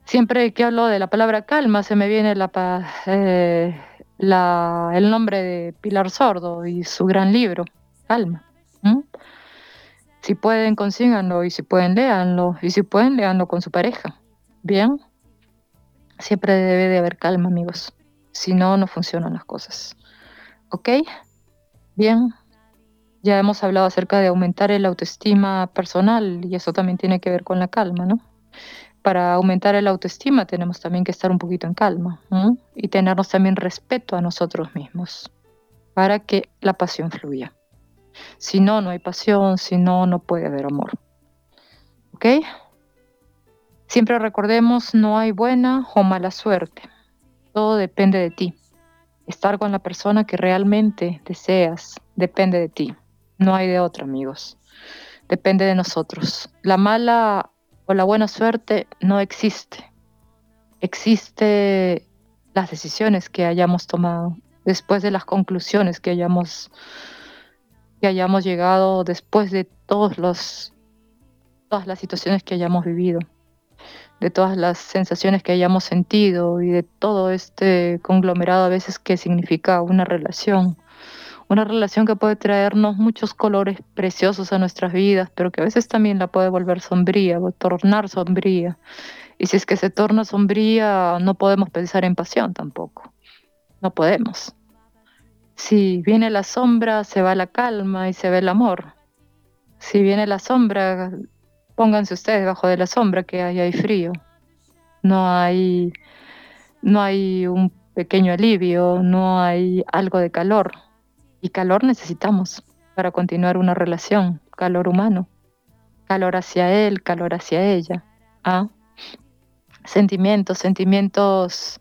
Siempre que hablo de la palabra calma, se me viene la, eh, la, el nombre de Pilar Sordo y su gran libro, Calma. Si pueden, consíganlo y si pueden, léanlo. Y si pueden, léanlo con su pareja. ¿Bien? Siempre debe de haber calma, amigos. Si no, no funcionan las cosas. ¿Ok? Bien. Ya hemos hablado acerca de aumentar el autoestima personal y eso también tiene que ver con la calma, ¿no? Para aumentar el autoestima tenemos también que estar un poquito en calma y tenernos también respeto a nosotros mismos para que la pasión fluya. Si no, no hay pasión, si no, no puede haber amor. ¿Ok? Siempre recordemos, no hay buena o mala suerte. Todo depende de ti. Estar con la persona que realmente deseas depende de ti. No hay de otra, amigos. Depende de nosotros. La mala o la buena suerte no existe. Existe las decisiones que hayamos tomado, después de las conclusiones que hayamos hayamos llegado después de todos los, todas las situaciones que hayamos vivido, de todas las sensaciones que hayamos sentido y de todo este conglomerado a veces que significa una relación. Una relación que puede traernos muchos colores preciosos a nuestras vidas, pero que a veces también la puede volver sombría o tornar sombría. Y si es que se torna sombría, no podemos pensar en pasión tampoco. No podemos. Si viene la sombra, se va la calma y se ve el amor. Si viene la sombra, pónganse ustedes debajo de la sombra que ahí hay frío. No hay, no hay un pequeño alivio, no hay algo de calor. Y calor necesitamos para continuar una relación, calor humano. Calor hacia él, calor hacia ella. ¿Ah? Sentimientos, sentimientos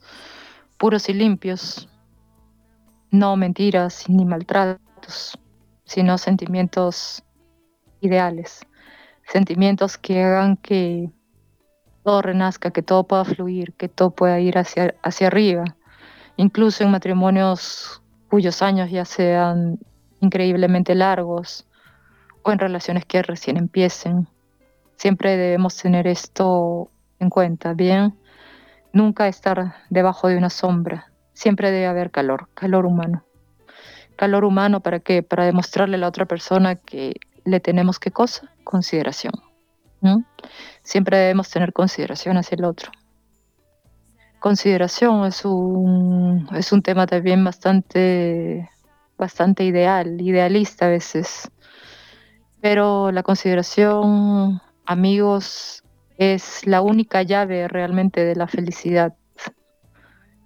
puros y limpios, no mentiras ni maltratos, sino sentimientos ideales, sentimientos que hagan que todo renazca, que todo pueda fluir, que todo pueda ir hacia, hacia arriba, incluso en matrimonios cuyos años ya sean increíblemente largos o en relaciones que recién empiecen. Siempre debemos tener esto en cuenta, ¿bien? Nunca estar debajo de una sombra. Siempre debe haber calor, calor humano. Calor humano para qué? Para demostrarle a la otra persona que le tenemos qué cosa? Consideración. Siempre debemos tener consideración hacia el otro. Consideración es un, es un tema también bastante, bastante ideal, idealista a veces. Pero la consideración, amigos, es la única llave realmente de la felicidad.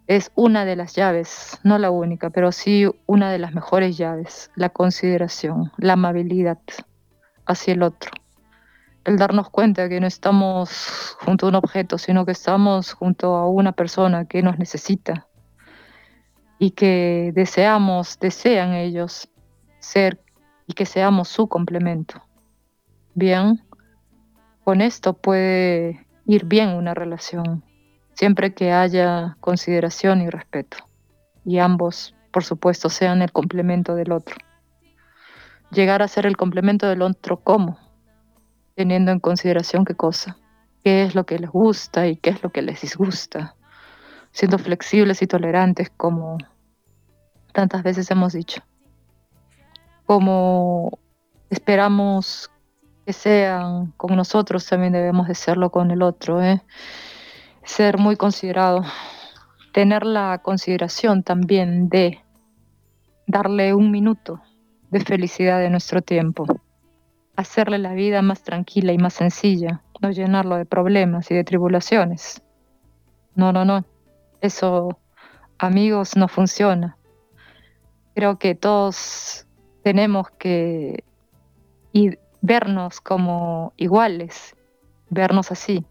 Es una de las llaves, no la única, pero sí una de las mejores llaves, la consideración, la amabilidad hacia el otro. El darnos cuenta que no estamos junto a un objeto, sino que estamos junto a una persona que nos necesita y que deseamos, desean ellos ser y que seamos su complemento. Bien, con esto puede ir bien una relación, siempre que haya consideración y respeto, y ambos, por supuesto, sean el complemento del otro. Llegar a ser el complemento del otro, ¿cómo? Teniendo en consideración qué cosa, qué es lo que les gusta y qué es lo que les disgusta, siendo flexibles y tolerantes como tantas veces hemos dicho. Como esperamos que sean con nosotros, también debemos de serlo con el otro. ¿eh? Ser muy considerado, tener la consideración también de darle un minuto de felicidad de nuestro tiempo, hacerle la vida más tranquila y más sencilla, no llenarlo de problemas y de tribulaciones. No, no, no. Eso, amigos, no funciona. Creo que todos tenemos que ir vernos como iguales, vernos así.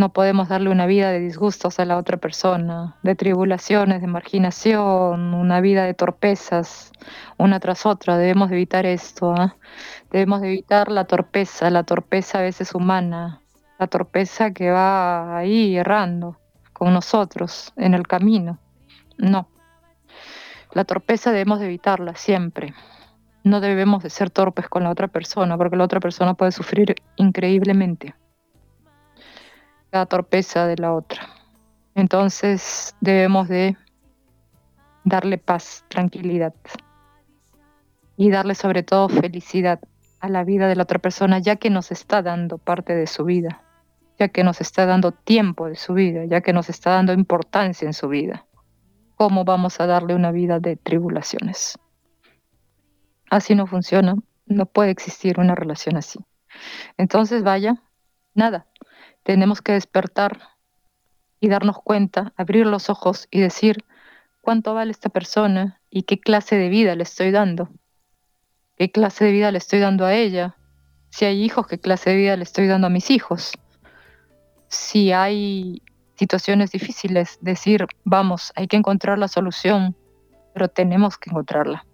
No podemos darle una vida de disgustos a la otra persona, de tribulaciones, de marginación, una vida de torpezas, una tras otra. Debemos evitar esto. ¿ah? Debemos evitar la torpeza, la torpeza a veces humana, la torpeza que va ahí errando con nosotros en el camino. No. La torpeza debemos evitarla siempre no debemos de ser torpes con la otra persona, porque la otra persona puede sufrir increíblemente la torpeza de la otra. Entonces debemos de darle paz, tranquilidad y darle sobre todo felicidad a la vida de la otra persona, ya que nos está dando parte de su vida, ya que nos está dando tiempo de su vida, ya que nos está dando importancia en su vida. ¿Cómo vamos a darle una vida de tribulaciones? Así no funciona, no puede existir una relación así. Entonces, vaya, nada, tenemos que despertar y darnos cuenta, abrir los ojos y decir cuánto vale esta persona y qué clase de vida le estoy dando. ¿Qué clase de vida le estoy dando a ella? Si hay hijos, ¿qué clase de vida le estoy dando a mis hijos? Si hay situaciones difíciles, decir, vamos, hay que encontrar la solución, pero tenemos que encontrarla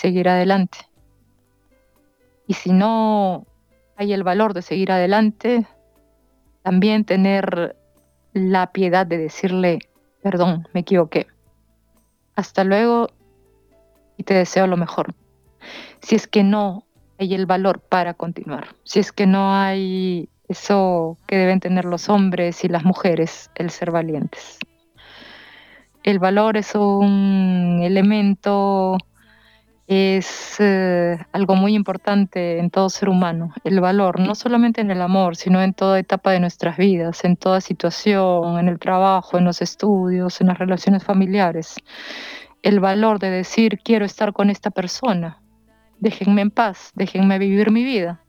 seguir adelante. Y si no hay el valor de seguir adelante, también tener la piedad de decirle, perdón, me equivoqué. Hasta luego y te deseo lo mejor. Si es que no hay el valor para continuar, si es que no hay eso que deben tener los hombres y las mujeres, el ser valientes. El valor es un elemento es eh, algo muy importante en todo ser humano, el valor, no solamente en el amor, sino en toda etapa de nuestras vidas, en toda situación, en el trabajo, en los estudios, en las relaciones familiares. El valor de decir, quiero estar con esta persona, déjenme en paz, déjenme vivir mi vida.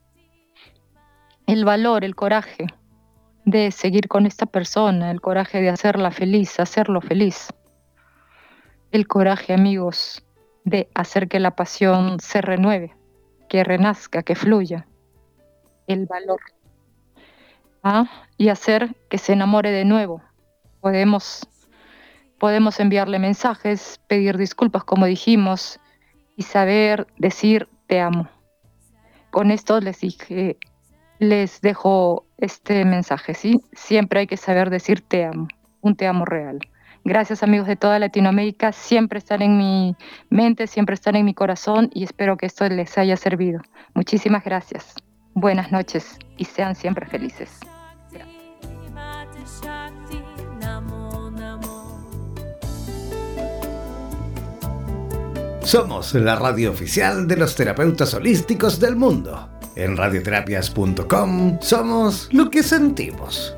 El valor, el coraje de seguir con esta persona, el coraje de hacerla feliz, hacerlo feliz. El coraje, amigos, de hacer que la pasión se renueve, que renazca, que fluya, el valor. ¿ah? Y hacer que se enamore de nuevo. Podemos, podemos enviarle mensajes, pedir disculpas, como dijimos, y saber decir te amo. Con esto les dije, les dejo este mensaje, ¿sí? Siempre hay que saber decir te amo, un te amo real. Gracias amigos de toda Latinoamérica, siempre están en mi mente, siempre están en mi corazón y espero que esto les haya servido. Muchísimas gracias. Buenas noches y sean siempre felices. Somos la radio oficial de los terapeutas holísticos del mundo. En radioterapias.com somos lo que sentimos.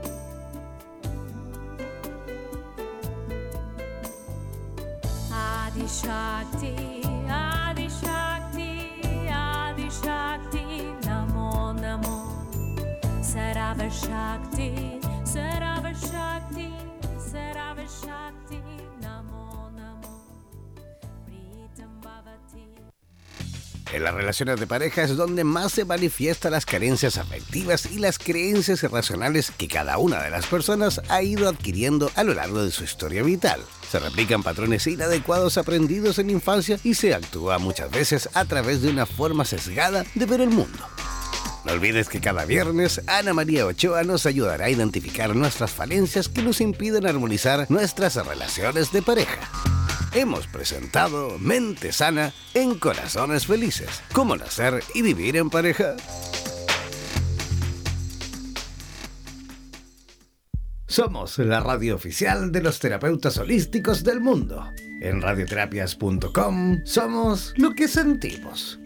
En las relaciones de pareja es donde más se manifiestan las carencias afectivas y las creencias irracionales que cada una de las personas ha ido adquiriendo a lo largo de su historia vital. Se replican patrones inadecuados aprendidos en infancia y se actúa muchas veces a través de una forma sesgada de ver el mundo. No olvides que cada viernes Ana María Ochoa nos ayudará a identificar nuestras falencias que nos impiden armonizar nuestras relaciones de pareja hemos presentado Mente Sana en Corazones Felices. Cómo nacer y vivir en pareja. Somos la radio oficial de los terapeutas holísticos del mundo. En radioterapias.com somos lo que sentimos.